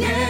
yeah.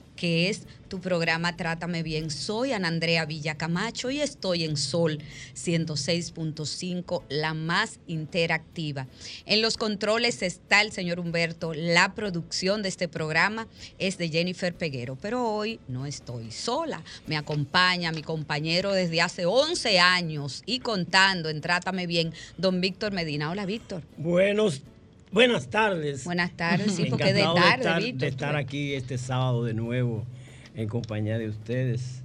que es tu programa Trátame Bien. Soy Ana Andrea Villacamacho y estoy en Sol 106.5, la más interactiva. En los controles está el señor Humberto. La producción de este programa es de Jennifer Peguero, pero hoy no estoy sola. Me acompaña mi compañero desde hace 11 años y contando en Trátame Bien, don Víctor Medina. Hola, Víctor. Buenos Buenas tardes. Buenas tardes, sí, porque de tarde, de estar, aquí este sábado de nuevo en compañía de ustedes,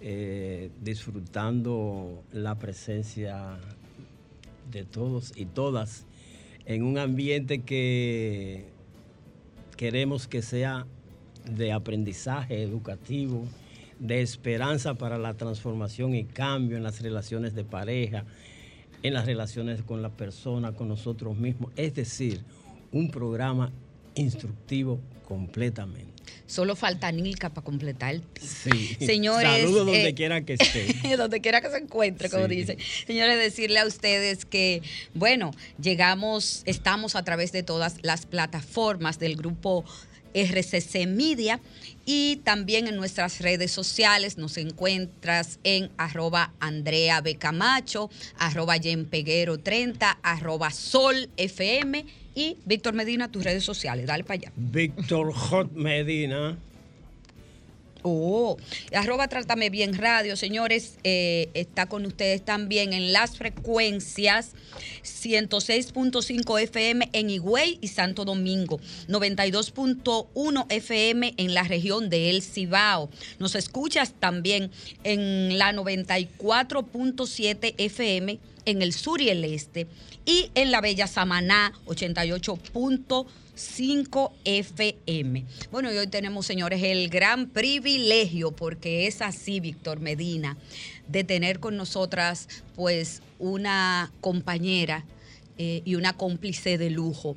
eh, disfrutando la presencia de todos y todas en un ambiente que queremos que sea de aprendizaje educativo, de esperanza para la transformación y cambio en las relaciones de pareja, en las relaciones con la persona, con nosotros mismos. Es decir, un programa instructivo completamente. Solo falta Nilka para completar. Sí. Señores. Saludos donde eh, quiera que esté. donde quiera que se encuentre, como dicen. Señores, decirle a ustedes que, bueno, llegamos, estamos a través de todas las plataformas del grupo RCC Media y también en nuestras redes sociales nos encuentras en arroba Andrea Becamacho, arroba Peguero 30, arroba Sol FM y Víctor Medina, tus redes sociales. Dale para allá. Víctor Hot Medina. Oh, arroba Trátame Bien Radio, señores, eh, está con ustedes también en las frecuencias 106.5 FM en Higüey y Santo Domingo, 92.1 FM en la región de El Cibao. Nos escuchas también en la 94.7 FM en el sur y el este y en la Bella Samaná 88.5 5 FM. Bueno, y hoy tenemos, señores, el gran privilegio, porque es así, Víctor Medina, de tener con nosotras, pues, una compañera eh, y una cómplice de lujo.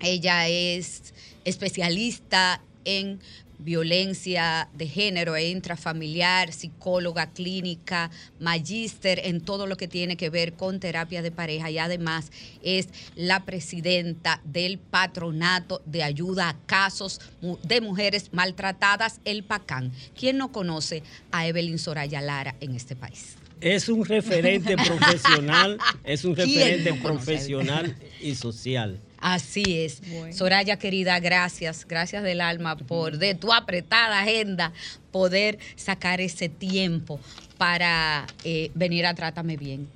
Ella es especialista en violencia de género e intrafamiliar, psicóloga clínica, magíster en todo lo que tiene que ver con terapia de pareja y además es la presidenta del patronato de ayuda a casos de mujeres maltratadas, el PACAN. ¿Quién no conoce a Evelyn Soraya Lara en este país? Es un referente profesional, es un referente profesional y social. Así es. Soraya querida, gracias, gracias del alma por de tu apretada agenda poder sacar ese tiempo para eh, venir a Trátame Bien.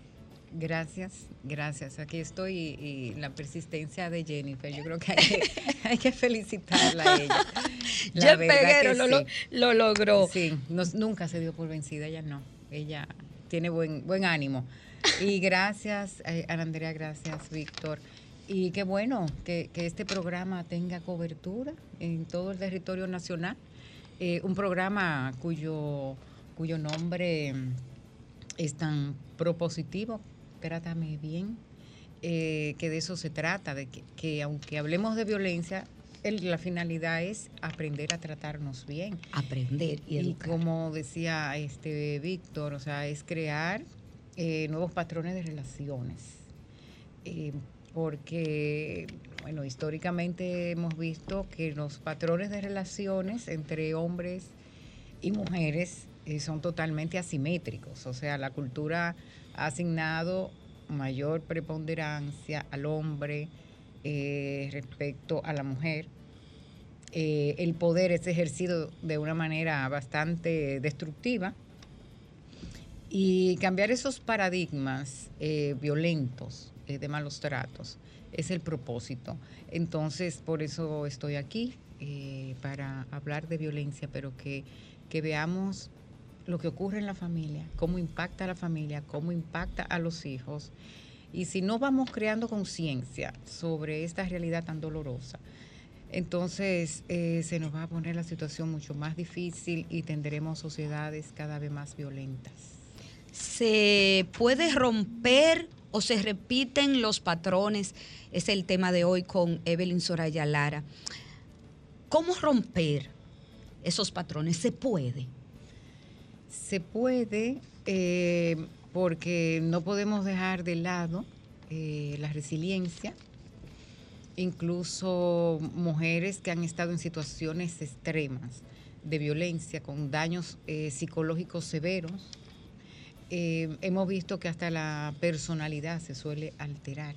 Gracias, gracias. Aquí estoy y, la persistencia de Jennifer, yo creo que hay que, felicitarla a ella. La Peguero lo, lo, logró. Sí, nunca se dio por vencida, ella no. Ella tiene buen, buen ánimo. Y gracias, eh, Ana Andrea, gracias, Víctor. Y qué bueno que, este programa tenga cobertura en todo el territorio nacional. Eh, un programa cuyo, cuyo nombre es tan propositivo trátame bien, eh, que de eso se trata, de que, aunque hablemos de violencia, la finalidad es aprender a tratarnos bien. Aprender y, y como decía este Víctor, o sea, es crear eh, nuevos patrones de relaciones. Eh, porque, bueno, históricamente hemos visto que los patrones de relaciones entre hombres y mujeres son totalmente asimétricos. O sea, la cultura ha asignado mayor preponderancia al hombre eh, respecto a la mujer. Eh, el poder es ejercido de una manera bastante destructiva y cambiar esos paradigmas eh, violentos de malos tratos es el propósito. Entonces, por eso estoy aquí, para hablar de violencia, pero que, que veamos lo que ocurre en la familia, cómo impacta a la familia, cómo impacta a los hijos. Y si no vamos creando conciencia sobre esta realidad tan dolorosa, entonces eh, se nos va a poner la situación mucho más difícil y tendremos sociedades cada vez más violentas. ¿Se puede romper o se repiten los patrones? Es el tema de hoy con Evelyn Soraya Lara. ¿Cómo romper esos patrones? ¿Se puede? Se puede eh, porque no podemos dejar de lado eh, la resiliencia, incluso mujeres que han estado en situaciones extremas de violencia con daños eh, psicológicos severos. Hemos visto que hasta la personalidad se suele alterar.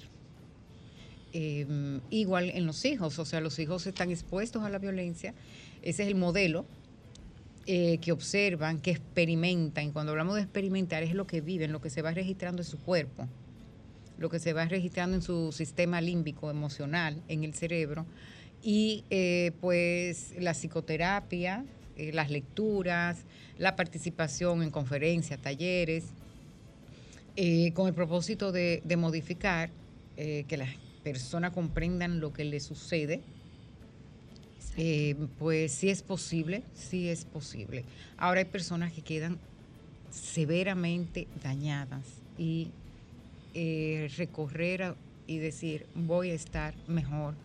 igual en los hijos, o sea, los hijos están expuestos a la violencia, ese es el modelo eh, que observan, que experimentan. Y cuando hablamos de experimentar es lo que viven, lo que se va registrando en su cuerpo, lo que se va registrando en su sistema límbico emocional, en el cerebro. Y eh, pues la psicoterapia, eh, las lecturas, la participación en conferencias, talleres, con el propósito de, de modificar, que las personas comprendan lo que les sucede eh, pues sí es posible, sí es posible. Ahora hay personas que quedan severamente dañadas y eh, recorrer y decir voy a estar mejor,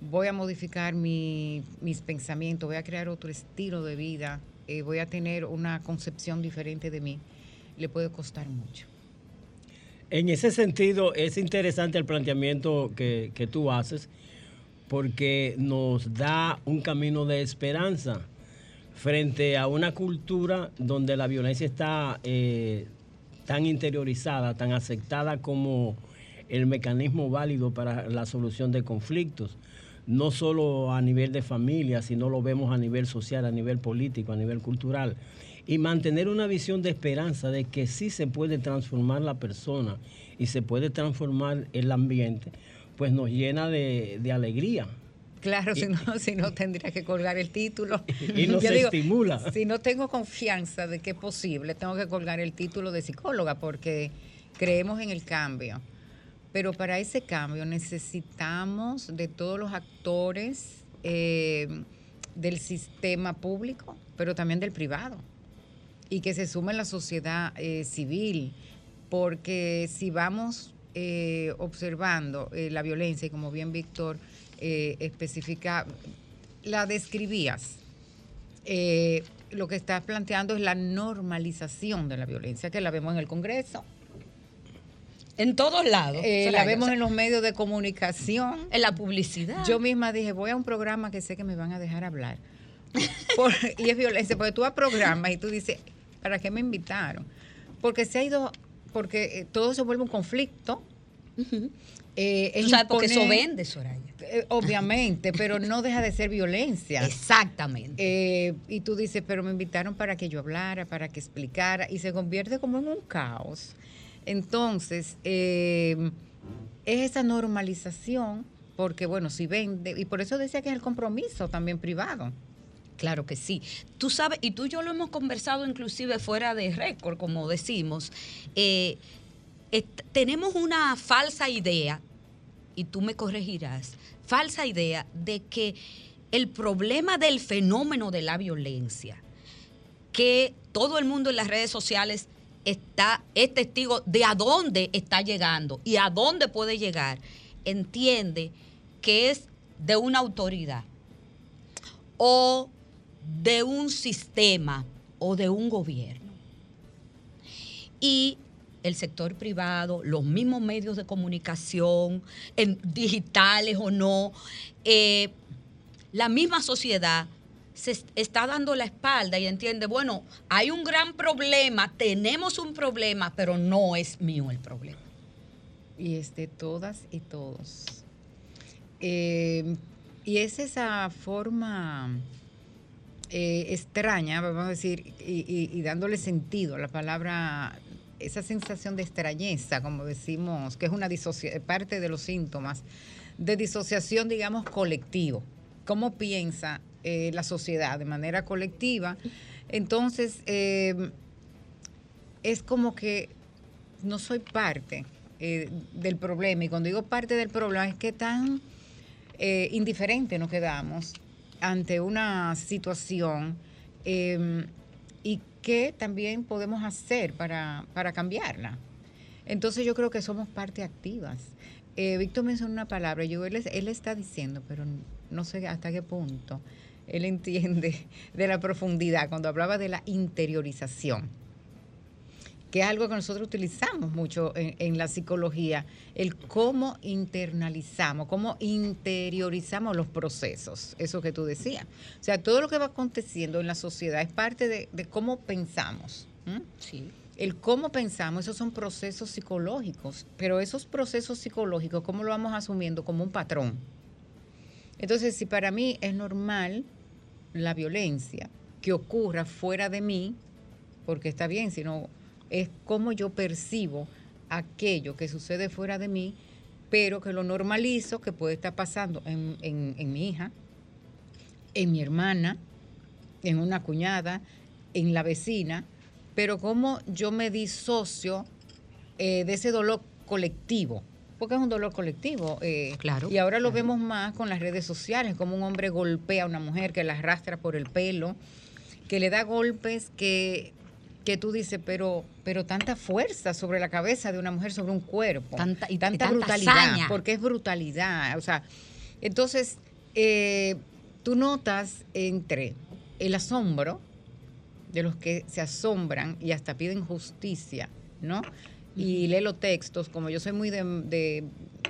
voy a modificar mis pensamientos, voy a crear otro estilo de vida, eh, voy a tener una concepción diferente de mí, le puede costar mucho. En ese sentido, es interesante el planteamiento que, que tú haces porque nos da un camino de esperanza frente a una cultura donde la violencia está eh, tan interiorizada, tan aceptada como el mecanismo válido para la solución de conflictos, no solo a nivel de familia, sino lo vemos a nivel social, a nivel político, a nivel cultural. Y mantener una visión de esperanza de que sí se puede transformar la persona y se puede transformar el ambiente pues nos llena de, alegría. Claro, si, no, si no tendría que colgar el título. Y nos estimula. Si no tengo confianza de que es posible, tengo que colgar el título de psicóloga porque creemos en el cambio. Pero para ese cambio necesitamos de todos los actores eh, del sistema público, pero también del privado. Y que se sume la sociedad eh, civil, porque si vamos eh, observando eh, la violencia y como bien Víctor eh, especifica, la describías. lo que estás planteando es la normalización de la violencia, que la vemos en el Congreso. En todos lados. la vemos en los medios de comunicación. En la publicidad. Yo misma dije, voy a un programa que sé que me van a dejar hablar. y es violencia, porque tú vas a programas y tú dices, ¿para qué me invitaron? Porque se ha ido porque eh, todo se vuelve un conflicto. Eh, porque eso vende, Soraya. Eh, obviamente, pero no deja de ser violencia. Exactamente. y tú dices, pero me invitaron para que yo hablara, para que explicara, y se convierte como en un caos. Entonces, eh, es esa normalización, porque bueno, si vende, y por eso decía que es el compromiso también privado. Claro que sí. Tú sabes, y tú y yo lo hemos conversado inclusive fuera de récord, como decimos. Eh, tenemos una falsa idea, y tú me corregirás, falsa idea de que el problema del fenómeno de la violencia, que todo el mundo en las redes sociales está, es testigo de a dónde está llegando y a dónde puede llegar, entiende que es de una autoridad o de un sistema o de un gobierno. Y el sector privado, los mismos medios de comunicación, en, digitales o no, eh, la misma sociedad se está dando la espalda y entiende, bueno, hay un gran problema, tenemos un problema, pero no es mío el problema. Y es de todas y todos. Eh, y es esa forma eh, extraña, vamos a decir, y, dándole sentido a la palabra, esa sensación de extrañeza, como decimos, que es una parte de los síntomas de disociación, digamos, colectivo. ¿Cómo piensa eh, la sociedad de manera colectiva? Entonces, eh, es como que no soy parte del problema. Y cuando digo parte del problema es que tan indiferente nos quedamos ante una situación em, y qué también podemos hacer para, cambiarla. Entonces yo creo que somos parte activas. Eh, Víctor mencionó una palabra, yo él, él está diciendo, pero no sé hasta qué punto él entiende de la profundidad cuando hablaba de la interiorización que es algo que nosotros utilizamos mucho en, la psicología, el cómo internalizamos, cómo interiorizamos los procesos, eso que tú decías. O sea, todo lo que va aconteciendo en la sociedad es parte de, cómo pensamos. Sí. El cómo pensamos, esos son procesos psicológicos, pero esos procesos psicológicos, ¿cómo lo vamos asumiendo? Como un patrón. Entonces, si para mí es normal la violencia que ocurra fuera de mí, porque está bien, si no es cómo yo percibo aquello que sucede fuera de mí, pero que lo normalizo, que puede estar pasando en, mi hija, en mi hermana, en una cuñada, en la vecina, pero cómo yo me disocio eh, de ese dolor colectivo, porque es un dolor colectivo. Eh, claro. Y ahora lo vemos más con las redes sociales, como un hombre golpea a una mujer que la arrastra por el pelo, que le da golpes que que tú dices, pero, pero tanta fuerza sobre la cabeza de una mujer, sobre un cuerpo. Tanta, y tanta, brutalidad. Porque es brutalidad. O sea, entonces, eh, tú notas entre el asombro de los que se asombran y hasta piden justicia, ¿no? Y lee los textos, como yo soy muy de,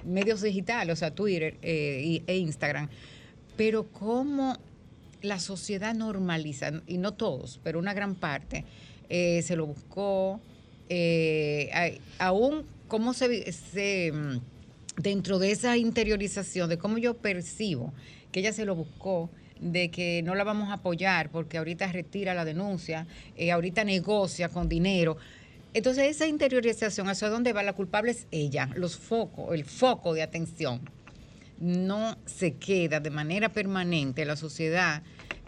medios digitales, o sea, Twitter eh, e Instagram, pero cómo la sociedad normaliza, y no todos, pero una gran parte, eh, se lo buscó, eh, aún cómo se, dentro de esa interiorización, de cómo yo percibo que ella se lo buscó, de que no la vamos a apoyar porque ahorita retira la denuncia, eh, ahorita negocia con dinero. Entonces esa interiorización, ¿hacia dónde va? La culpable es ella, los focos, el foco de atención. No se queda de manera permanente, la sociedad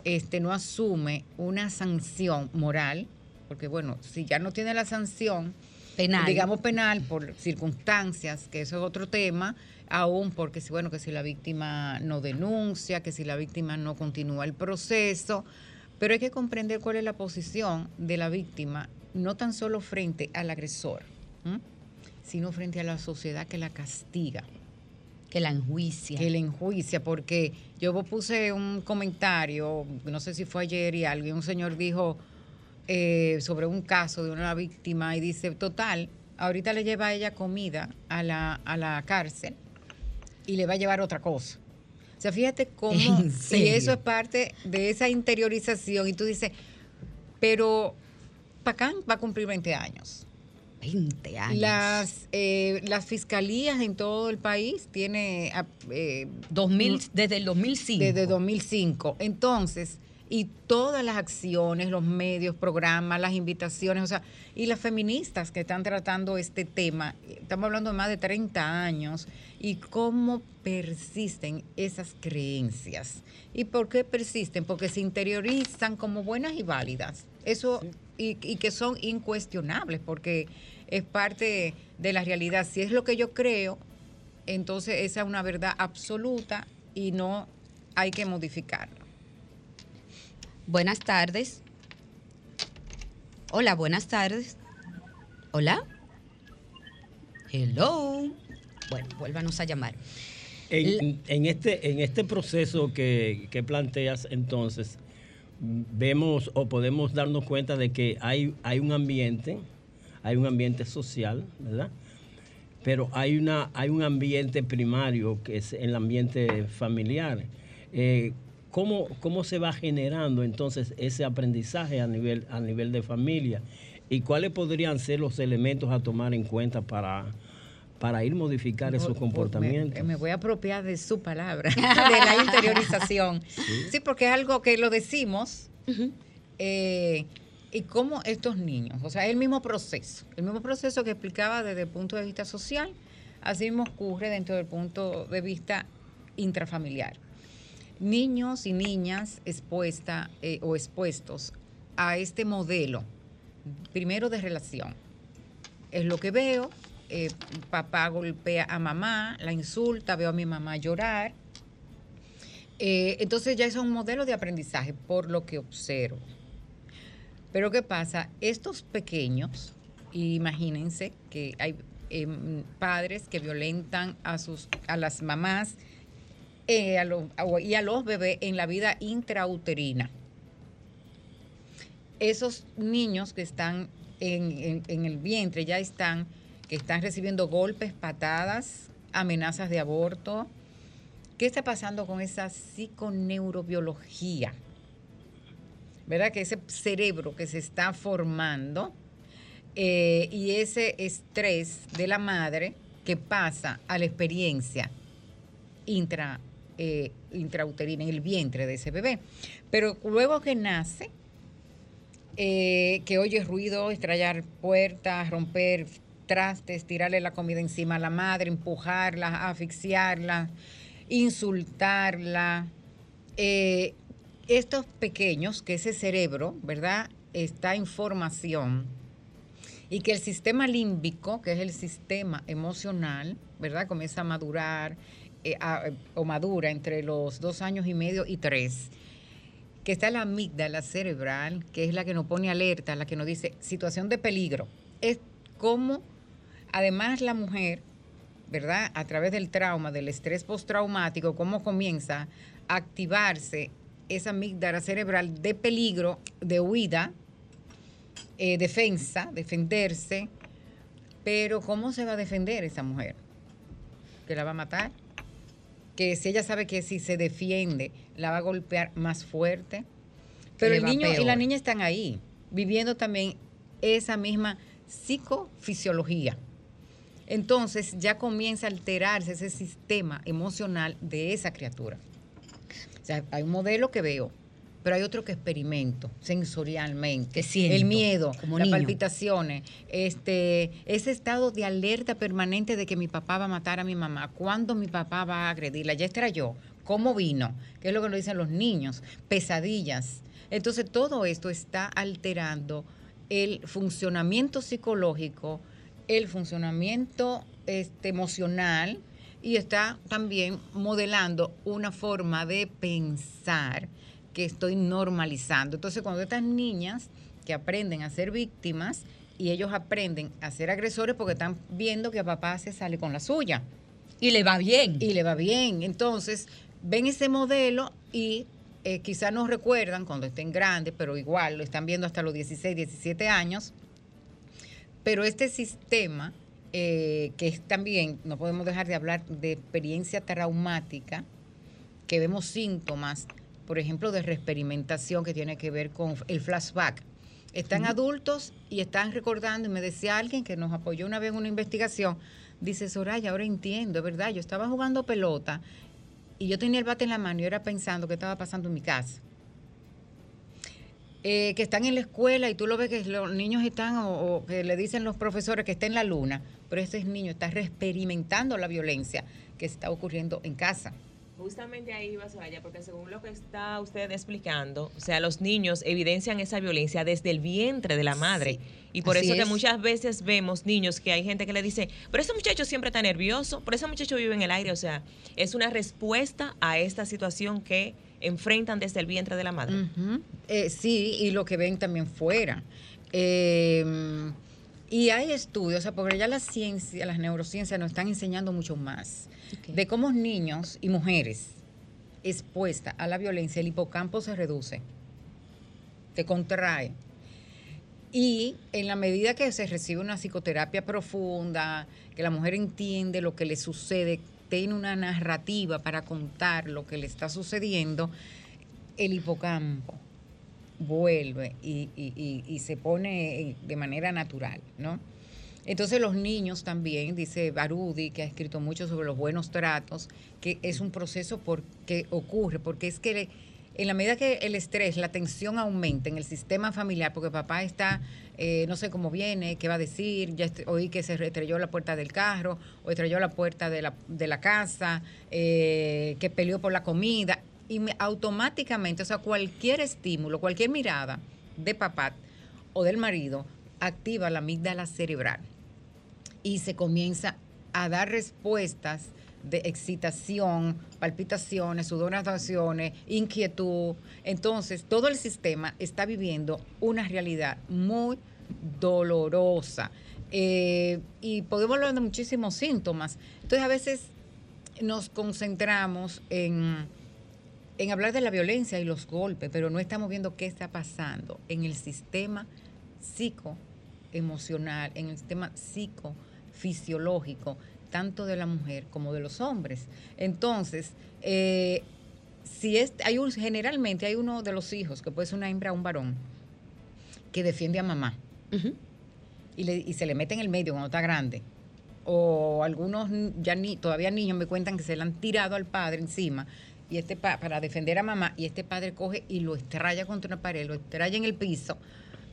este, no asume una sanción moral, porque bueno, si ya no tiene la sanción, penal. digamos penal por circunstancias, que eso es otro tema, aún porque si bueno, que si la víctima no denuncia, que si la víctima no continúa el proceso, pero hay que comprender cuál es la posición de la víctima, no tan solo frente al agresor, sino frente a la sociedad que la castiga. Que la enjuicia. Que la enjuicia, porque yo puse un comentario, no sé si fue ayer y alguien, un señor dijo, eh, sobre un caso de una víctima y dice, total, ahorita le lleva a ella comida a la, a la cárcel y le va a llevar otra cosa. O sea, fíjate cómo, y eso es parte de esa interiorización, y tú dices, pero Pacán va a cumplir 20 años. 20 años. Las, eh, las fiscalías en todo el país tiene... Eh, 2000, desde el 2005. Desde 2005. Entonces, y todas las acciones, los medios, programas, las invitaciones, o sea, y las feministas que están tratando este tema, estamos hablando de más de 30 años, y cómo persisten esas creencias. ¿Y por qué persisten? Porque se interiorizan como buenas y válidas. Eso, y, y que son incuestionables, porque es parte de la realidad. Si es lo que yo creo, entonces esa es una verdad absoluta y no hay que modificarlo. Buenas tardes. Hola, buenas tardes. Hola. Hello. Bueno, vuélvanos a llamar. En, en este, en este proceso que, que planteas, entonces, vemos o podemos darnos cuenta de que hay, hay un ambiente, hay un ambiente social, ¿verdad? Pero hay, una, hay un ambiente primario que es el ambiente familiar. Eh, ¿cómo, ¿Cómo se va generando entonces ese aprendizaje a nivel, a nivel de familia? ¿Y cuáles podrían ser los elementos a tomar en cuenta para, para ir modificar esos comportamientos? Me, me, voy a apropiar de su palabra, de la interiorización. ¿Sí? ¿Sí? porque es algo que lo decimos. Uh -huh. eh, y cómo estos niños, o sea, el mismo proceso, el mismo proceso que explicaba desde el punto de vista social, así mismo ocurre dentro del punto de vista intrafamiliar. Niños y niñas expuesta, eh, o expuestos a este modelo, primero de relación. Es lo que veo, eh, papá golpea a mamá, la insulta, veo a mi mamá llorar. Eh, entonces ya es un modelo de aprendizaje por lo que observo. Pero ¿qué pasa? Estos pequeños, imagínense que hay eh, padres que violentan a, sus, a las mamás eh, y a los bebés en la vida intrauterina. Esos niños que están en el vientre ya están, que están recibiendo golpes, patadas, amenazas de aborto. ¿Qué está pasando con esa psiconeurobiología? ¿verdad? Que ese cerebro que se está formando eh, y ese estrés de la madre que pasa a la experiencia intra, eh, intrauterina, en el vientre de ese bebé. Pero luego que nace, eh, que oye ruido, estrellar puertas, romper trastes, tirarle la comida encima a la madre, empujarla, asfixiarla, insultarla, eh, estos pequeños, que ese cerebro, ¿verdad? Está en formación y que el sistema límbico, que es el sistema emocional, ¿verdad? Comienza a madurar eh, o madura entre los dos años y medio y tres. Que está la amígdala cerebral, que es la que nos pone alerta, la que nos dice situación de peligro. Es como, además, la mujer, ¿verdad? A través del trauma, del estrés postraumático, cómo comienza a activarse esa amígdala cerebral de peligro, de huida, eh, defensa, defenderse. Pero ¿cómo se va a defender esa mujer? ¿Que la va a matar? Que si ella sabe que si se defiende, la va a golpear más fuerte. Pero el niño y la niña están ahí, viviendo también esa misma psicofisiología. Entonces ya comienza a alterarse ese sistema emocional de esa criatura. O sea, hay un modelo que veo, pero hay otro que experimento sensorialmente. siento, el miedo, como las niño. palpitaciones, este, ese estado de alerta permanente de que mi papá va a matar a mi mamá, cuándo mi papá va a agredirla, ya este era yo, cómo vino, que es lo que nos dicen los niños, pesadillas. Entonces todo esto está alterando el funcionamiento psicológico, el funcionamiento este, emocional, y está también modelando una forma de pensar que estoy normalizando. Entonces, cuando estas niñas que aprenden a ser víctimas y ellos aprenden a ser agresores porque están viendo que a papá se sale con la suya. Y le va bien. Y le va bien. Entonces, ven ese modelo y eh, quizás no recuerdan cuando estén grandes, pero igual lo están viendo hasta los 16, 17 años. Pero este sistema eh, que es también, no podemos dejar de hablar de experiencia traumática, que vemos síntomas, por ejemplo, de reexperimentación que tiene que ver con el flashback. Están adultos y están recordando, y me decía alguien que nos apoyó una vez en una investigación, dice Soraya, ahora entiendo, es verdad, yo estaba jugando pelota y yo tenía el bate en la mano y era pensando qué estaba pasando en mi casa. Eh, que están en la escuela y tú lo ves que los niños están o, o que le dicen los profesores que está en la luna, pero ese niño está experimentando la violencia que está ocurriendo en casa. Justamente ahí va Soraya, porque según lo que está usted explicando, o sea, los niños evidencian esa violencia desde el vientre de la madre. Sí, y por eso que muchas veces vemos niños que hay gente que le dice, pero ese muchacho siempre está nervioso, pero ese muchacho vive en el aire. O sea, es una respuesta a esta situación que enfrentan desde el vientre de la madre. Eh, sí, y lo que ven también fuera. Eh, y hay estudios, o sea, porque ya la ciencia, las neurociencias nos están enseñando mucho más de cómo niños y mujeres expuestas a la violencia, el hipocampo se reduce, se contrae. Y en la medida que se recibe una psicoterapia profunda, que la mujer entiende lo que le sucede, tiene una narrativa para contar lo que le está sucediendo, el hipocampo vuelve y, se pone de manera natural, ¿no? Entonces los niños también, dice Barudi, que ha escrito mucho sobre los buenos tratos, que es un proceso por, que ocurre, porque es que le- en la medida que el estrés, la tensión aumenta en el sistema familiar, porque papá está, eh, no sé cómo viene, qué va a decir, ya oí que se estrelló la puerta del carro, o estrelló la puerta de la, de la casa, eh, que peleó por la comida, y me- automáticamente, o sea, cualquier estímulo, cualquier mirada de papá o del marido activa la amígdala cerebral y se comienza a dar respuestas de excitación, palpitaciones, sudoraciones, inquietud. Entonces, todo el sistema está viviendo una realidad muy dolorosa. Eh, y podemos hablar de muchísimos síntomas. Entonces, a veces nos concentramos en, en hablar de la violencia y los golpes, pero no estamos viendo qué está pasando en el sistema psicoemocional, en el sistema psicofisiológico, tanto de la mujer como de los hombres. Entonces, eh, si es, hay un, generalmente hay uno de los hijos, que puede ser una hembra o un varón, que defiende a mamá y, le- y se le mete en el medio cuando está grande. O algunos ya ni, todavía niños me cuentan que se le han tirado al padre encima y este pa- para defender a mamá y este padre coge y lo estrella contra una pared, lo estrella en el piso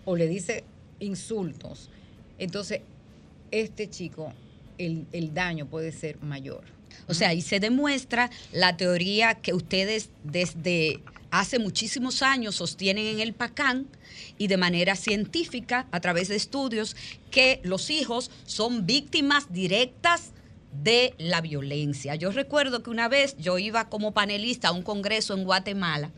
o le dice insultos. Entonces, este chico, el, el daño puede ser mayor. O sea, ahí se demuestra la teoría que ustedes desde hace muchísimos años sostienen en el PACAN y de manera científica, a través de estudios, que los hijos son víctimas directas de la violencia. Yo recuerdo que una vez yo iba como panelista a un congreso en Guatemala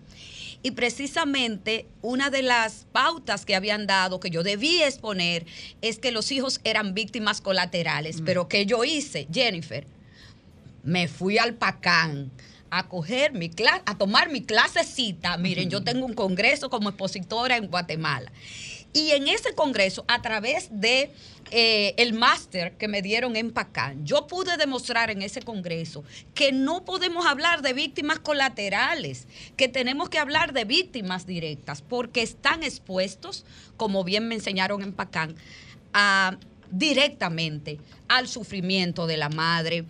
y precisamente una de las pautas que habían dado que yo debía exponer es que los hijos eran víctimas colaterales. Pero ¿qué yo hice, Jennifer? me fui al Pacán a coger mi clase, a tomar mi clasecita. Miren, yo tengo un congreso como expositora en Guatemala. Y en ese congreso, a través de eh, el máster que me dieron en Pacán, yo pude demostrar en ese congreso que no podemos hablar de víctimas colaterales, que tenemos que hablar de víctimas directas, porque están expuestos, como bien me enseñaron en Pacán, a, directamente al sufrimiento de la madre,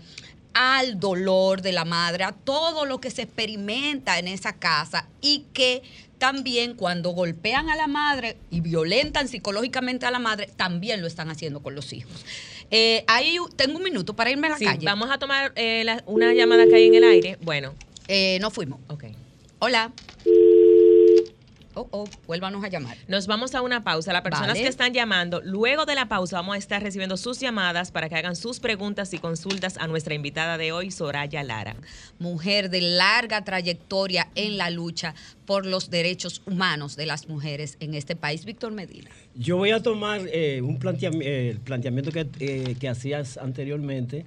al dolor de la madre, a todo lo que se experimenta en esa casa y que también cuando golpean a la madre y violentan psicológicamente a la madre, también lo están haciendo con los hijos. Eh, ahí tengo un minuto para irme a la Sí, calle. vamos a tomar eh, la- una llamada que hay en el aire. Bueno, Eh, no fuimos. ok. Hola. Oh, oh, vuélvanos a llamar. Nos vamos a una pausa. Las personas Vale. que están llamando, luego de la pausa vamos a estar recibiendo sus llamadas para que hagan sus preguntas y consultas a nuestra invitada de hoy, Soraya Lara. mujer de larga trayectoria en la lucha por los derechos humanos de las mujeres en este país, Víctor Medina. Yo voy a tomar eh, un planteami- eh, el planteamiento que, eh, que hacías anteriormente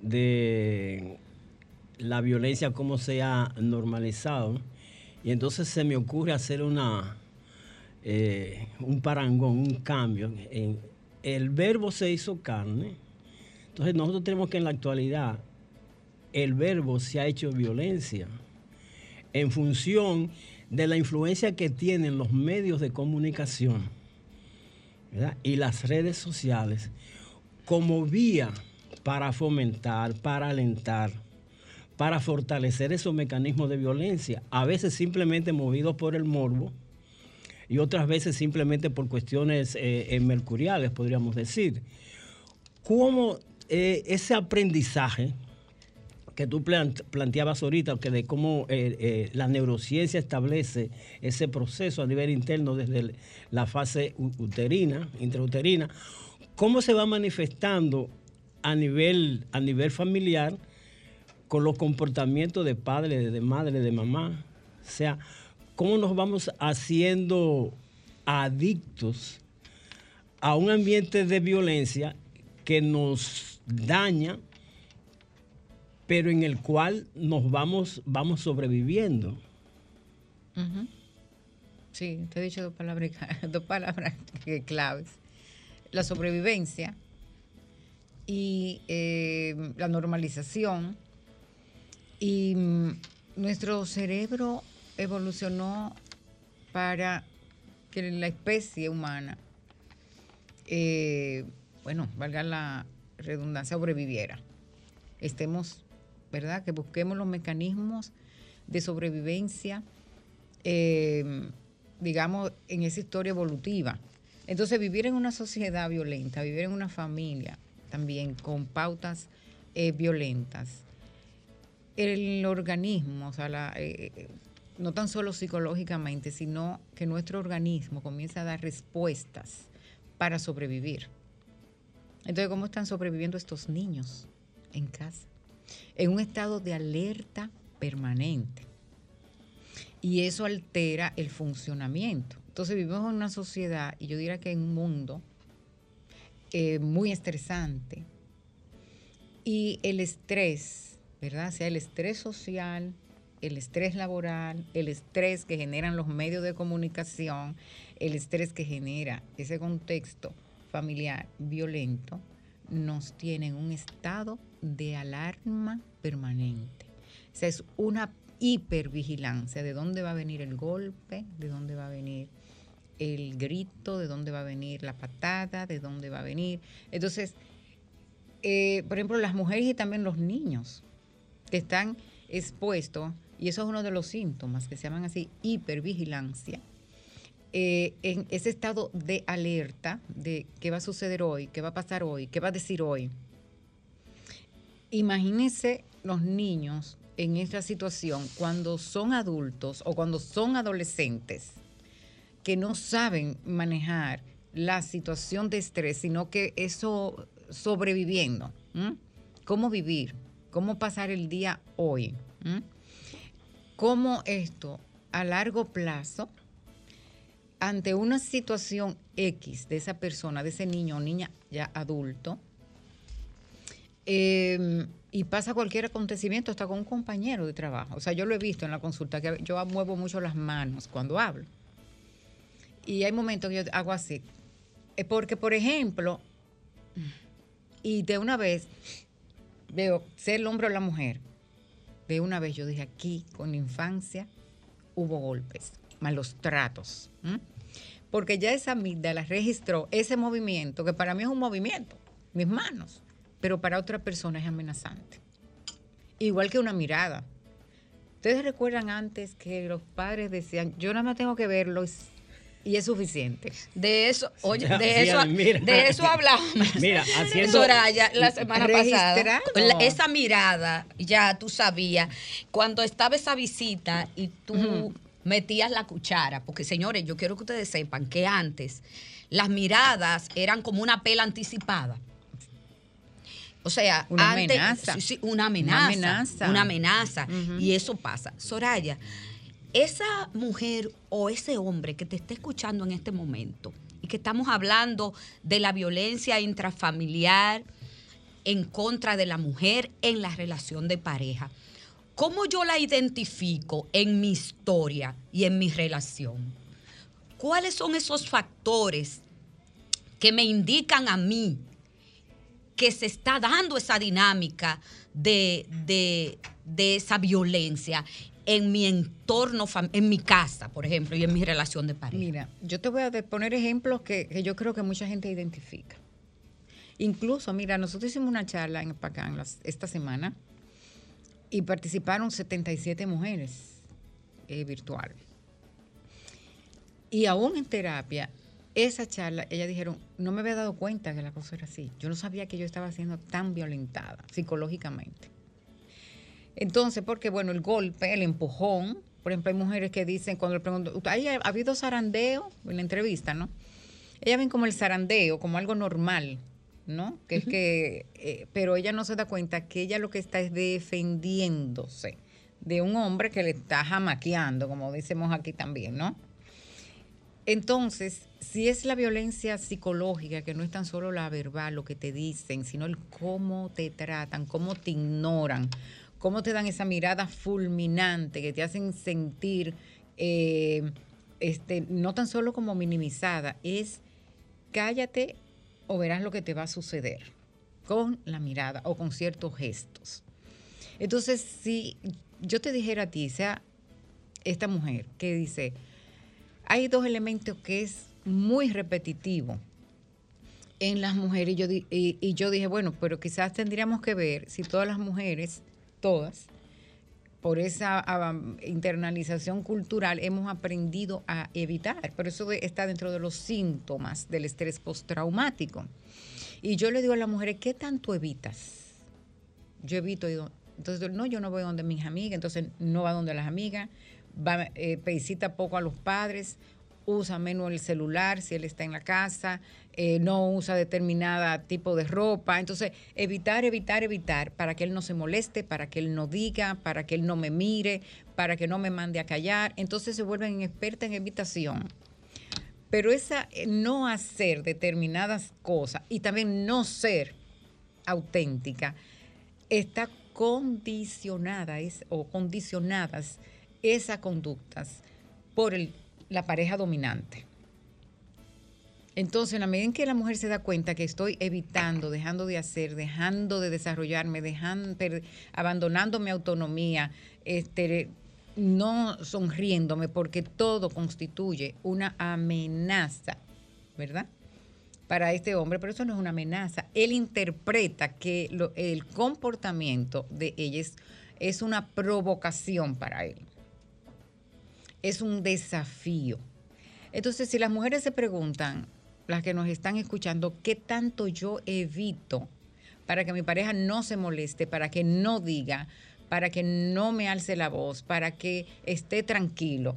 de la violencia, cómo se ha normalizado. Y entonces se me ocurre hacer una, eh, un parangón, un cambio. El verbo se hizo carne. Entonces nosotros tenemos que en la actualidad el verbo se ha hecho violencia en función de la influencia que tienen los medios de comunicación y las redes sociales como vía para fomentar, para alentar, para fortalecer esos mecanismos de violencia, a veces simplemente movidos por el morbo, y otras veces simplemente por cuestiones eh, eh, mercuriales, podríamos decir. ¿Cómo eh, ese aprendizaje que tú planteabas ahorita, que de cómo la neurociencia establece ese proceso a nivel interno desde la fase uterina, intrauterina, cómo se va manifestando a nivel, a nivel familiar con los comportamientos de padre, de madre, de mamá? O sea, cómo nos vamos haciendo adictos a un ambiente de violencia que nos daña, pero en el cual nos vamos, vamos sobreviviendo. Sí, te he dicho dos palabras, dos palabras claves. La sobrevivencia y eh, la normalización. Y mm, nuestro cerebro evolucionó para que la especie humana, eh, bueno, valga la redundancia, sobreviviera. Estemos, ¿verdad? Que busquemos los mecanismos de sobrevivencia, eh, digamos, en esa historia evolutiva. Entonces, vivir en una sociedad violenta, vivir en una familia también con pautas eh, violentas, el organismo, o sea, la, no tan solo psicológicamente, sino que nuestro organismo comienza a dar respuestas para sobrevivir. Entonces, ¿cómo están sobreviviendo estos niños en casa? En un estado de alerta permanente. Y eso altera el funcionamiento. Entonces vivimos en una sociedad, y yo diría que en un mundo eh, muy estresante. Y el estrés, ¿verdad? sea, el estrés social, el estrés laboral, el estrés que generan los medios de comunicación, el estrés que genera ese contexto familiar violento, nos tiene en un estado de alarma permanente. O sea, es una hipervigilancia de dónde va a venir el golpe, de dónde va a venir el grito, de dónde va a venir la patada, de dónde va a venir. Entonces, eh, por ejemplo, las mujeres y también los niños que están expuestos y eso es uno de los síntomas que se llaman así hipervigilancia, eh, en ese estado de alerta de qué va a suceder hoy, qué va a pasar hoy, qué va a decir hoy. Imagínense los niños en esta situación cuando son adultos o cuando son adolescentes que no saben manejar la situación de estrés, sino que eso sobreviviendo. ¿Cómo vivir? ¿Cómo pasar el día hoy? cómo esto a largo plazo, ante una situación X de esa persona, de ese niño o niña ya adulto, em, y pasa cualquier acontecimiento, hasta con un compañero de trabajo. O sea, yo lo he visto en la consulta, que yo muevo mucho las manos cuando hablo. Y hay momentos que yo hago así. Porque, por ejemplo, y de una vez veo ser el hombre o la mujer, de una vez yo dije aquí, con infancia, hubo golpes, malos tratos. Porque ya esa amígdala registró ese movimiento, que para mí es un movimiento, mis manos, pero para otra persona es amenazante. Igual que una mirada. Ustedes recuerdan antes que los padres decían, yo nada más tengo que verlo y es suficiente. De eso, oye, de eso, de eso hablamos. Mira, haciendo Soraya la semana pasada. esa mirada, ya tú sabías, cuando estaba esa visita y tú metías la cuchara, porque señores, yo quiero que ustedes sepan que antes las miradas eran como una pela anticipada. O sea, una amenaza. Sí, una amenaza. Una amenaza. Una amenaza. Y eso pasa. Soraya, esa mujer o ese hombre que te está escuchando en este momento y que estamos hablando de la violencia intrafamiliar en contra de la mujer en la relación de pareja, ¿cómo yo la identifico en mi historia y en mi relación? ¿Cuáles son esos factores que me indican a mí que se está dando esa dinámica de, de esa violencia en mi entorno, en mi casa, por ejemplo, y en mi relación de pareja. Mira, yo te voy a poner ejemplos que, yo creo que mucha gente identifica. Incluso, mira, nosotros hicimos una charla en Pacán esta semana y participaron 77 mujeres eh, virtuales. Y aún en terapia, esa charla, ella dijeron, no me había dado cuenta que la cosa era así. Yo no sabía que yo estaba siendo tan violentada psicológicamente. Entonces, porque bueno, el golpe, el empujón, por ejemplo, hay mujeres que dicen, cuando le pregunto, ¿ha habido zarandeo? En la entrevista, ¿no? Ellas ven como el zarandeo, como algo normal, ¿no? Que es que, eh, pero ella no se da cuenta que ella lo que está es defendiéndose de un hombre que le está jamaqueando, como decimos aquí también, ¿no? Entonces, si es la violencia psicológica, que no es tan solo la verbal, lo que te dicen, sino el cómo te tratan, cómo te ignoran, cómo te dan esa mirada fulminante que te hacen sentir eh, este, no tan solo como minimizada, es cállate o verás lo que te va a suceder con la mirada o con ciertos gestos. Entonces, si yo te dijera a ti, sea esta mujer que dice, hay dos elementos que es muy repetitivo en las mujeres y yo, y yo dije, bueno, pero quizás tendríamos que ver si todas las mujeres todas, por esa internalización cultural, hemos aprendido a evitar. Pero eso está dentro de los síntomas del estrés postraumático. Y yo le digo a las mujeres, ¿qué tanto evitas? Yo evito, entonces, no, yo no voy donde mis amigas, entonces no va donde las amigas, va, eh, visita poco a los padres, usa menos el celular si él está en la casa, eh, no usa determinada tipo de ropa. Entonces, evitar, evitar, evitar para que él no se moleste, para que él no diga, para que él no me mire, para que no me mande a callar. Entonces se vuelven expertas en evitación. Pero esa eh, no hacer determinadas cosas y también no ser auténtica está condicionada o condicionadas esas conductas por la pareja dominante. Entonces, en la medida en que la mujer se da cuenta que estoy evitando, dejando de hacer, dejando de desarrollarme, dejando, abandonando mi autonomía, este, no sonriéndome, porque todo constituye una amenaza, ¿verdad? Para este hombre, pero eso no es una amenaza. Él interpreta que el comportamiento de ella es una provocación para él es un desafío. Entonces, si las mujeres se preguntan, las que nos están escuchando, ¿qué tanto yo evito para que mi pareja no se moleste, para que no diga, para que no me alce la voz, para que esté tranquilo?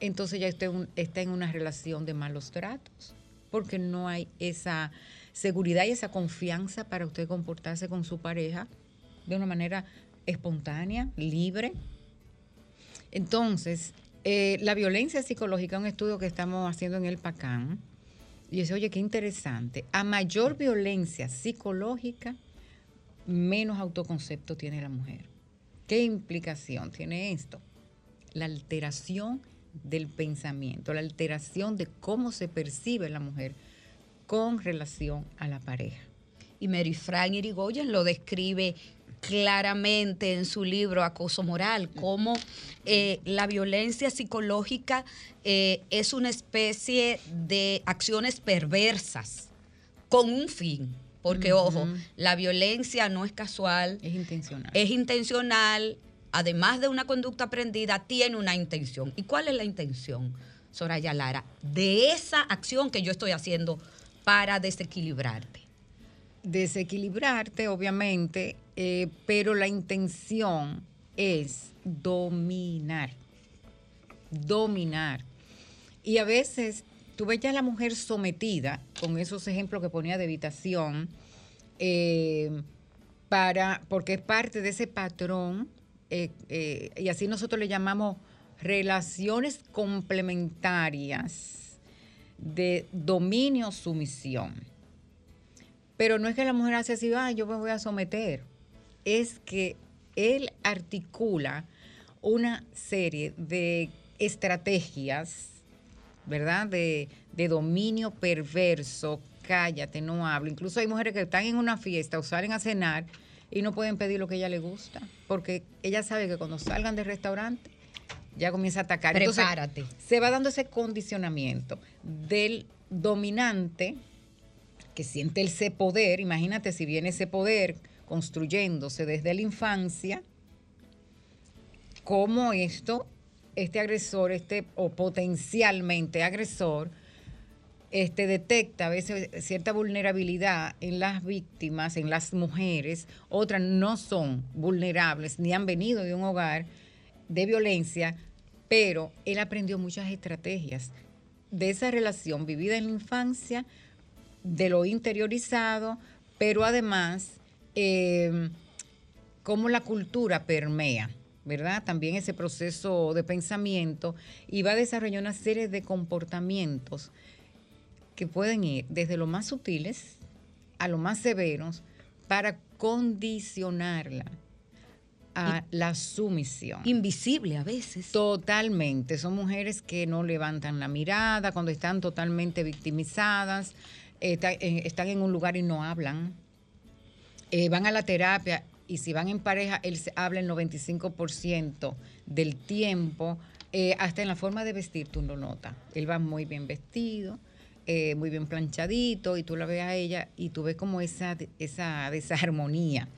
Entonces ya usted está en una relación de malos tratos, porque no hay esa seguridad y esa confianza para usted comportarse con su pareja de una manera espontánea, libre. Entonces, eh, la violencia psicológica, un estudio que estamos haciendo en el PACAN, y dice, oye, qué interesante. A mayor violencia psicológica, menos autoconcepto tiene la mujer. ¿Qué implicación tiene esto? La alteración del pensamiento, la alteración de cómo se percibe la mujer con relación a la pareja. Y Mary Frank Irigoyen lo describe claramente en su libro Acoso Moral, cómo eh, la violencia psicológica eh, es una especie de acciones perversas con un fin. Porque, ojo, la violencia no es casual. Es intencional. Es intencional. Además de una conducta aprendida, tiene una intención. ¿Y cuál es la intención, Soraya Lara? De esa acción que yo estoy haciendo para desequilibrarte desequilibrarte, obviamente, eh, pero la intención es dominar, dominar. Y a veces tú ves ya a la mujer sometida, con esos ejemplos que ponía de evitación, eh, para, porque es parte de ese patrón, eh, y así nosotros le llamamos relaciones complementarias de dominio-sumisión. Pero no es que la mujer hace así, ah, yo me voy a someter. Es que él articula una serie de estrategias, ¿verdad? De, dominio perverso, cállate, no hablo. Incluso hay mujeres que están en una fiesta o salen a cenar y no pueden pedir lo que a ella le gusta, porque ella sabe que cuando salgan del restaurante ya comienza a atacar. Prepárate. se va dando ese condicionamiento del dominante que siente ese poder, imagínate si viene ese poder construyéndose desde la infancia, cómo esto este agresor, este o potencialmente agresor, este, detecta a veces cierta vulnerabilidad en las víctimas, en las mujeres, otras no son vulnerables ni han venido de un hogar de violencia, pero él aprendió muchas estrategias de esa relación vivida en la infancia, de lo interiorizado, pero además eh, cómo la cultura permea. ¿verdad? También ese proceso de pensamiento y va a desarrollar una serie de comportamientos que pueden ir desde lo más sutiles a lo más severos para condicionarla a la sumisión. Invisible a veces. Totalmente. Son mujeres que no levantan la mirada cuando están totalmente victimizadas, están en un lugar y no hablan. Eh, van a la terapia y si van en pareja, él habla el 95% del tiempo. Eh, hasta en la forma de vestir tú lo notas. Él va muy bien vestido, eh, muy bien planchadito y tú la ves a ella y tú ves como esa, esa desarmonía.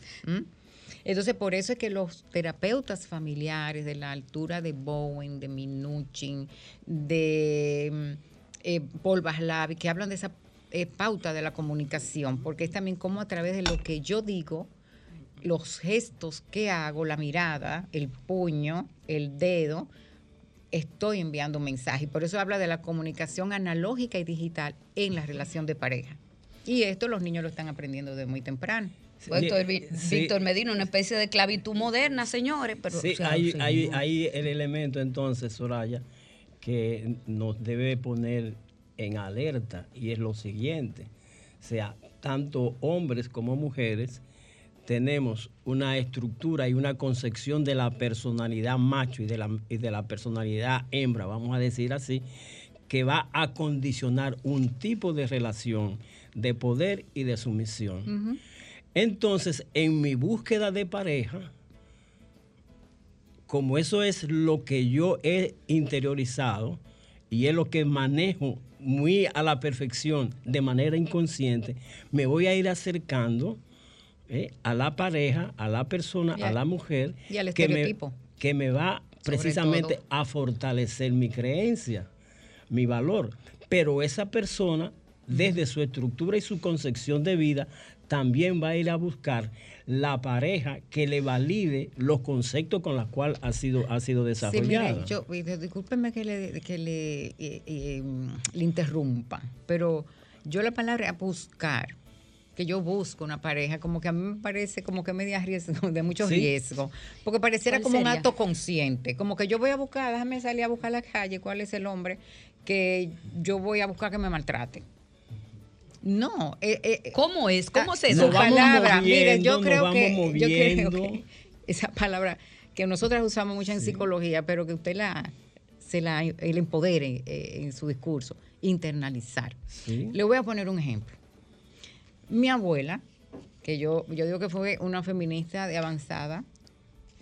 Entonces, por eso es que los terapeutas familiares de la altura de Bowen, de Minuchin, de mm, eh, Paul Baslavi, que hablan de esa eh, pauta de la comunicación, porque es también como a través de lo que yo digo, los gestos que hago, la mirada, el puño, el dedo, estoy enviando un mensaje. Por eso habla de la comunicación analógica y digital en la relación de pareja. Y esto los niños lo están aprendiendo de muy temprano. Víctor Medina, una especie de clavitud moderna, señores. Pero, sí, hay, hay, el elemento entonces, Soraya, que nos debe poner en alerta y es lo siguiente. O sea, tanto hombres como mujeres tenemos una estructura y una concepción de la personalidad macho y de la, de la personalidad hembra, vamos a decir así, que va a condicionar un tipo de relación de poder y de sumisión. Entonces, en mi búsqueda de pareja, como eso es lo que yo he interiorizado y es lo que manejo muy a la perfección de manera inconsciente, me voy a ir acercando ¿eh? a la pareja, a la persona, a, la mujer, que, me, que me va precisamente a fortalecer mi creencia, mi valor. Pero esa persona, desde su estructura y su concepción de vida, también va a ir a buscar la pareja que le valide los conceptos con los cuales ha sido, ha sido desarrollada. Sí, yo, discúlpeme que le, que le, eh, eh, le interrumpa, pero yo la palabra buscar que yo busco una pareja, como que a mí me parece como que media riesgo, de mucho riesgo, porque pareciera como un acto consciente, como que yo voy a buscar, déjame salir a buscar a la calle, cuál es el hombre que yo voy a buscar que me maltrate. No. Eh, eh, ¿Cómo es? ¿Cómo se Esa palabra, mire, yo creo, que, yo creo que esa palabra que nosotras usamos mucho en psicología, pero que usted la se la el empodere eh, en su discurso, internalizar. Le voy a poner un ejemplo. Mi abuela, que yo, yo digo que fue una feminista de avanzada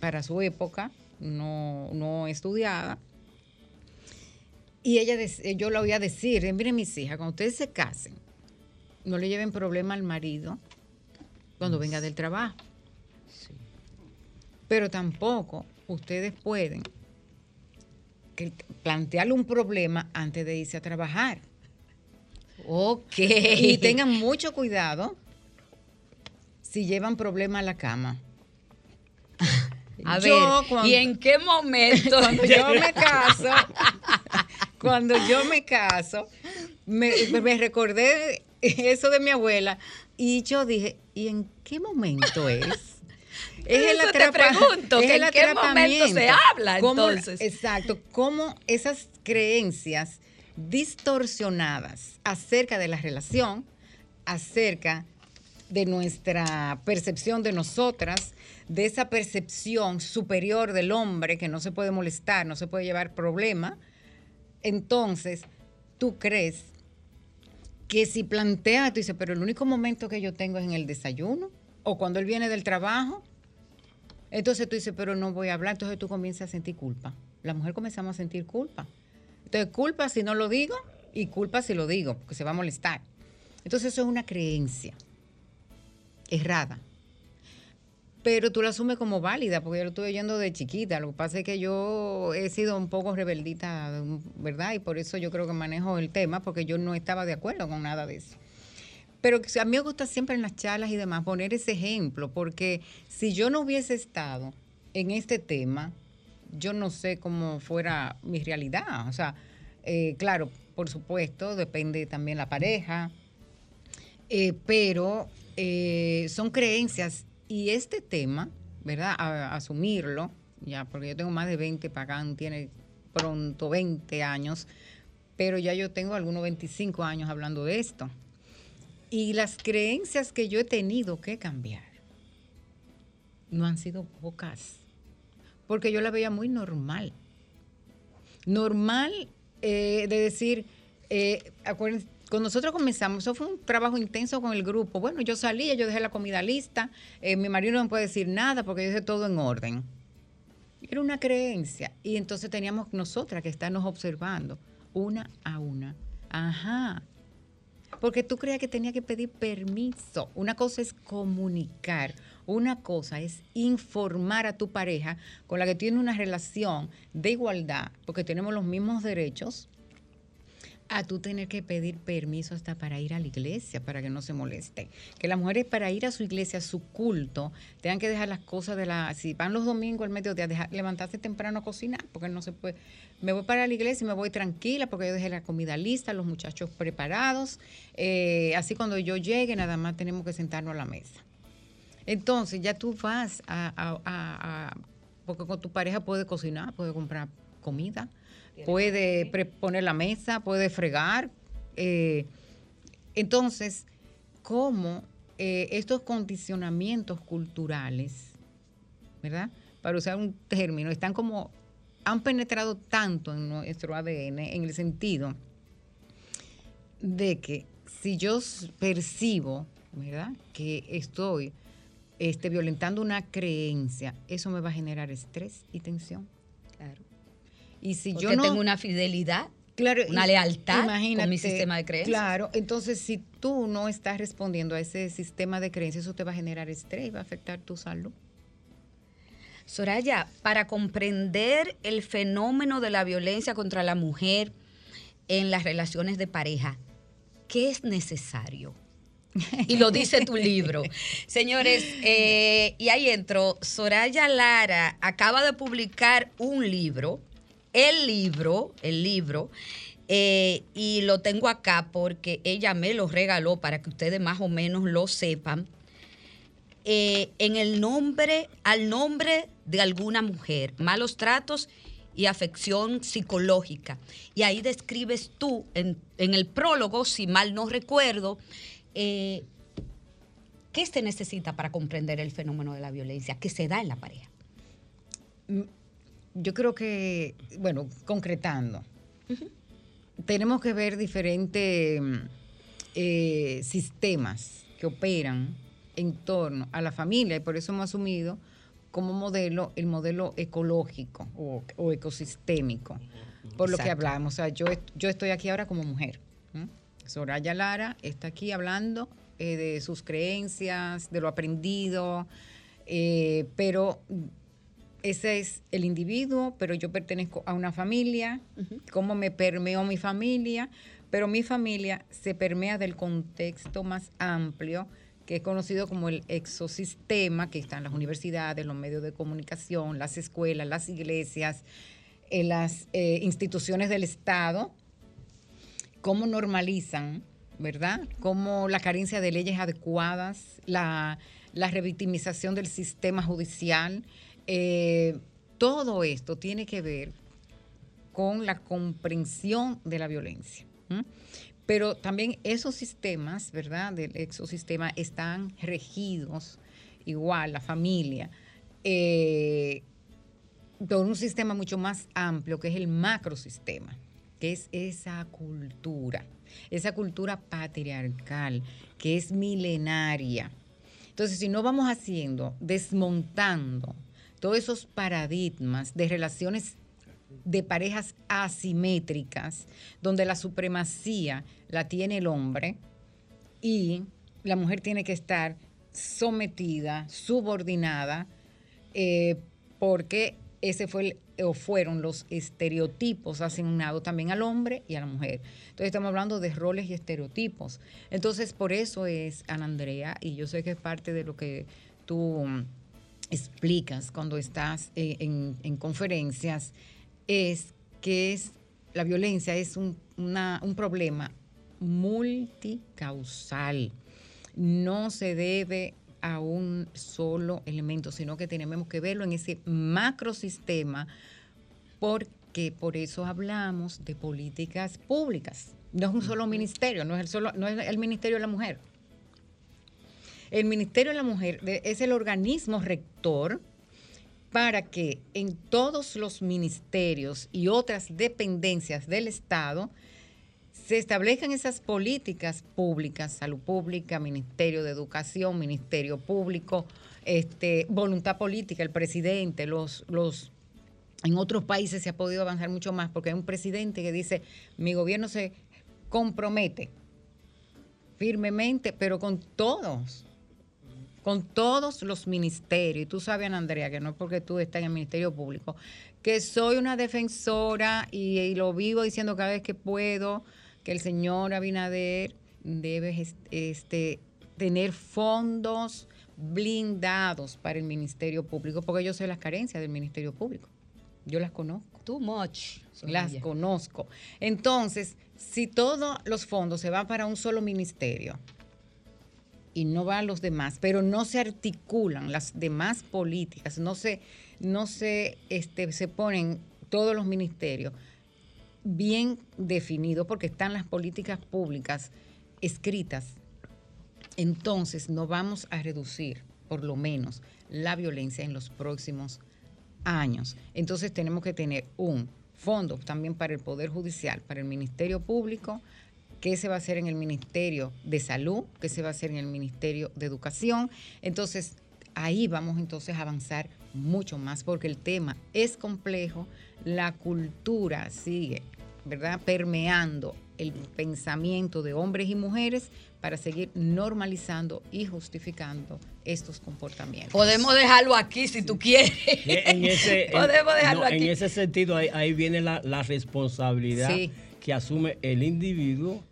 para su época, no, no estudiada, y ella yo la oía decir, miren mis hijas, cuando ustedes se casen, no le lleven problema al marido cuando venga del trabajo. Pero tampoco ustedes pueden plantearle un problema antes de irse a trabajar. Ok. Y tengan mucho cuidado si llevan problemas a la cama. A ver, ¿y en qué momento? Cuando yo me caso, cuando yo me caso, me, recordé eso de mi abuela y yo dije, ¿y en qué momento es? Es el te pregunto, ¿en qué momento se habla entonces? Exacto, cómo esas creencias distorsionadas acerca de la relación, acerca de nuestra percepción de nosotras, de esa percepción superior del hombre que no se puede molestar, no se puede llevar problema, entonces tú crees que si plantea, tú dices, pero el único momento que yo tengo es en el desayuno o cuando él viene del trabajo, entonces tú dices, pero no voy a hablar, entonces tú comienzas a sentir culpa. La mujer comenzamos a sentir culpa. Entonces, culpa si no lo digo y culpa si lo digo, porque se va a molestar. Entonces, eso es una creencia errada. Pero tú la asumes como válida, porque yo lo estuve oyendo de chiquita. Lo que pasa es que yo he sido un poco rebeldita, ¿verdad? Y por eso yo creo que manejo el tema, porque yo no estaba de acuerdo con nada de eso. Pero a mí me gusta siempre en las charlas y demás poner ese ejemplo, porque si yo no hubiese estado en este tema, yo no sé cómo fuera mi realidad. O sea, eh, claro, por supuesto, depende también la pareja, eh, pero eh, son creencias y este tema, ¿verdad? asumirlo, ya, porque yo tengo más de 20, Pagán tiene pronto 20 años, pero ya yo tengo algunos 25 años hablando de esto. Y las creencias que yo he tenido que cambiar no han sido pocas, porque yo la veía muy normal. Normal eh, de decir, eh, acuérdense, cuando nosotros comenzamos, eso fue un trabajo intenso con el grupo. Bueno, yo salía, yo dejé la comida lista, eh, mi marido no me puede decir nada porque yo dejé todo en orden. Era una creencia. Y entonces teníamos nosotras que estarnos observando, una a una. Ajá. Porque tú creías que tenía que pedir permiso. Una cosa es comunicar, una cosa es informar a tu pareja con la que tiene una relación de igualdad, porque tenemos los mismos derechos, a tú tener que pedir permiso hasta para ir a la iglesia, para que no se moleste. Que las mujeres para ir a su iglesia, a su culto, tengan que dejar las cosas de la... Si van los domingos al mediodía, dejar, levantarse temprano a cocinar, porque no se puede... Me voy para la iglesia y me voy tranquila porque yo dejé la comida lista, los muchachos preparados. Eh, así cuando yo llegue, nada más tenemos que sentarnos a la mesa. Entonces ya tú vas a, a porque con tu pareja puede cocinar, puede comprar comida, puede poner la mesa, puede fregar. Eh, entonces, ¿cómo eh, estos condicionamientos culturales, ¿verdad? Para usar un término, están como, han penetrado tanto en nuestro ADN en el sentido de que si yo percibo, ¿verdad? Que estoy este, violentando una creencia, eso me va a generar estrés y tensión. Claro. Y si yo no tengo una fidelidad, claro, una lealtad con mi sistema de creencias. Claro, entonces si tú no estás respondiendo a ese sistema de creencias, eso te va a generar estrés y va a afectar tu salud. Soraya, para comprender el fenómeno de la violencia contra la mujer en las relaciones de pareja, ¿qué es necesario? y lo dice tu libro. Señores, eh, y ahí entro, Soraya Lara acaba de publicar un libro el libro, el libro, eh, y lo tengo acá porque ella me lo regaló para que ustedes más o menos lo sepan. Eh, en el nombre, al nombre de alguna mujer, malos tratos y afección psicológica. Y ahí describes tú, en, el prólogo, si mal no recuerdo, eh, qué se necesita para comprender el fenómeno de la violencia que se da en la pareja. Yo creo que, bueno, concretando, tenemos que ver diferentes eh, sistemas que operan en torno a la familia y por eso hemos asumido como modelo el modelo ecológico o, ecosistémico, por lo que hablamos. O sea, yo, yo estoy aquí ahora como mujer. Soraya Lara está aquí hablando eh, de sus creencias, de lo aprendido, eh, pero ese es el individuo, pero yo pertenezco a una familia, cómo me permeó mi familia, pero mi familia se permea del contexto más amplio que es conocido como el exosistema, que están las universidades, los medios de comunicación, las escuelas, las iglesias, eh, las eh, instituciones del Estado, cómo normalizan, ¿verdad? Cómo la carencia de leyes adecuadas, la, la revictimización del sistema judicial, eh, todo esto tiene que ver con la comprensión de la violencia. Pero también esos sistemas, ¿verdad? Del exosistema están regidos igual, la familia, eh, un sistema mucho más amplio que es el macrosistema, que es esa cultura, esa cultura patriarcal, que es milenaria. Entonces, si no vamos haciendo, desmontando todos esos paradigmas de relaciones de parejas asimétricas, donde la supremacía la tiene el hombre y la mujer tiene que estar sometida, subordinada, eh, porque ese fue el- o fueron los estereotipos asignados también al hombre y a la mujer. Entonces estamos hablando de roles y estereotipos. Entonces por eso es, Ana Andrea, y yo sé que es parte de lo que tú explicas cuando estás eh, en, en conferencias, es que es la violencia es un, una- un problema multicausal. No se debe a un solo elemento, sino que tenemos que verlo en ese macrosistema, porque por eso hablamos de políticas públicas. No es un solo ministerio, no es el, solo, no es el Ministerio de la Mujer. El Ministerio de la Mujer es el organismo rector para que en todos los ministerios y otras dependencias del Estado se establezcan esas políticas públicas, salud pública, Ministerio de Educación, Ministerio Público, este, voluntad política, el presidente, los, los en otros países se ha podido avanzar mucho más porque hay un presidente que dice, mi gobierno se compromete firmemente, pero con todos, con todos los ministerios. Y tú sabes, Ana Andrea, que no es porque tú estás en el Ministerio Público, que soy una defensora y, y lo vivo diciendo cada vez que puedo, que el señor Abinader debe est- este, tener fondos blindados para el Ministerio Público, porque yo sé las carencias del Ministerio Público. Yo las conozco. Too much. Las conozco. Entonces, si todos los fondos se van para un solo ministerio y no van a los demás, pero no se articulan las demás políticas, no se, no se, este, se ponen todos los ministerios bien definidos, porque están las políticas públicas escritas, entonces no vamos a reducir, por lo menos, la violencia en los próximos años. Entonces tenemos que tener un fondo también para el Poder Judicial, para el Ministerio Público, qué se va a hacer en el Ministerio de Salud, qué se va a hacer en el Ministerio de Educación. Entonces, ahí vamos entonces a avanzar mucho más porque el tema es complejo, la cultura sigue, ¿verdad? Permeando el pensamiento de hombres y mujeres para seguir normalizando y justificando estos comportamientos. Podemos dejarlo aquí si tú quieres. En ese, Podemos dejarlo no, aquí. en ese sentido, ahí, ahí viene la, la responsabilidad Sí. Que asume el individuo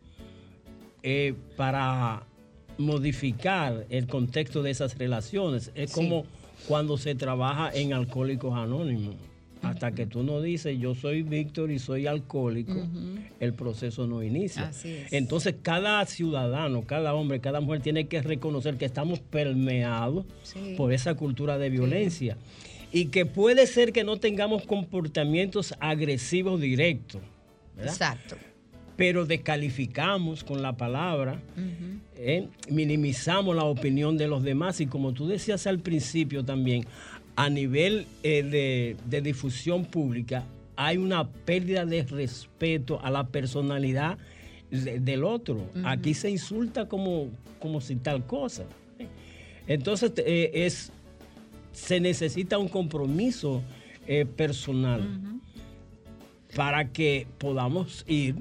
eh, para modificar el contexto de esas relaciones. Es Sí. como cuando se trabaja en Alcohólicos Anónimos. Hasta que tú no dices yo soy Víctor y soy alcohólico, el proceso no inicia. Así es. Entonces cada ciudadano, cada hombre, cada mujer tiene que reconocer que estamos permeados Sí. por esa cultura de violencia y que puede ser que no tengamos comportamientos agresivos directos, ¿verdad? Exacto. pero descalificamos con la palabra, ¿eh? minimizamos la opinión de los demás y como tú decías al principio también, a nivel eh, de, de difusión pública hay una pérdida de respeto a la personalidad de- del otro. Aquí se insulta como, como si tal cosa. ¿eh? Entonces eh, es, se necesita un compromiso eh, personal para que podamos ir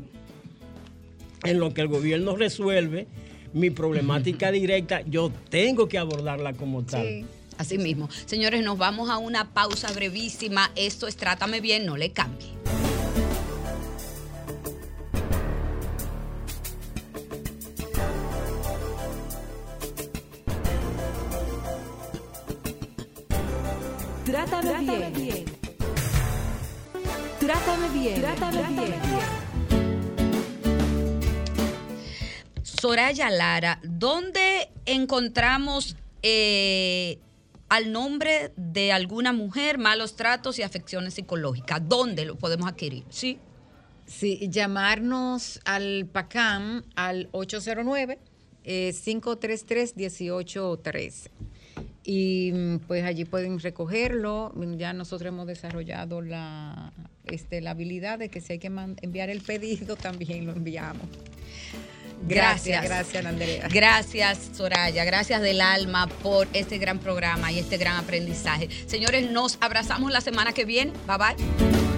en lo que el gobierno resuelve mi problemática directa, yo tengo que abordarla como tal. Sí. Así mismo. Señores, nos vamos a una pausa brevísima. Esto es Trátame Bien, no le cambie. Soraya Lara, ¿dónde encontramos eh, al nombre de alguna mujer malos tratos y afecciones psicológicas? ¿Dónde lo podemos adquirir? Sí. Sí, llamarnos al PACAM al 809 eh, 533-1813. Y mm, pues allí pueden recogerlo. Ya nosotros hemos desarrollado la, este, la habilidad de que si hay que enviar el pedido, también lo enviamos. Gracias. Gracias, Andrea. Gracias, Soraya. Gracias del alma por este gran programa y este gran aprendizaje. Señores, nos abrazamos la semana que viene. Bye bye.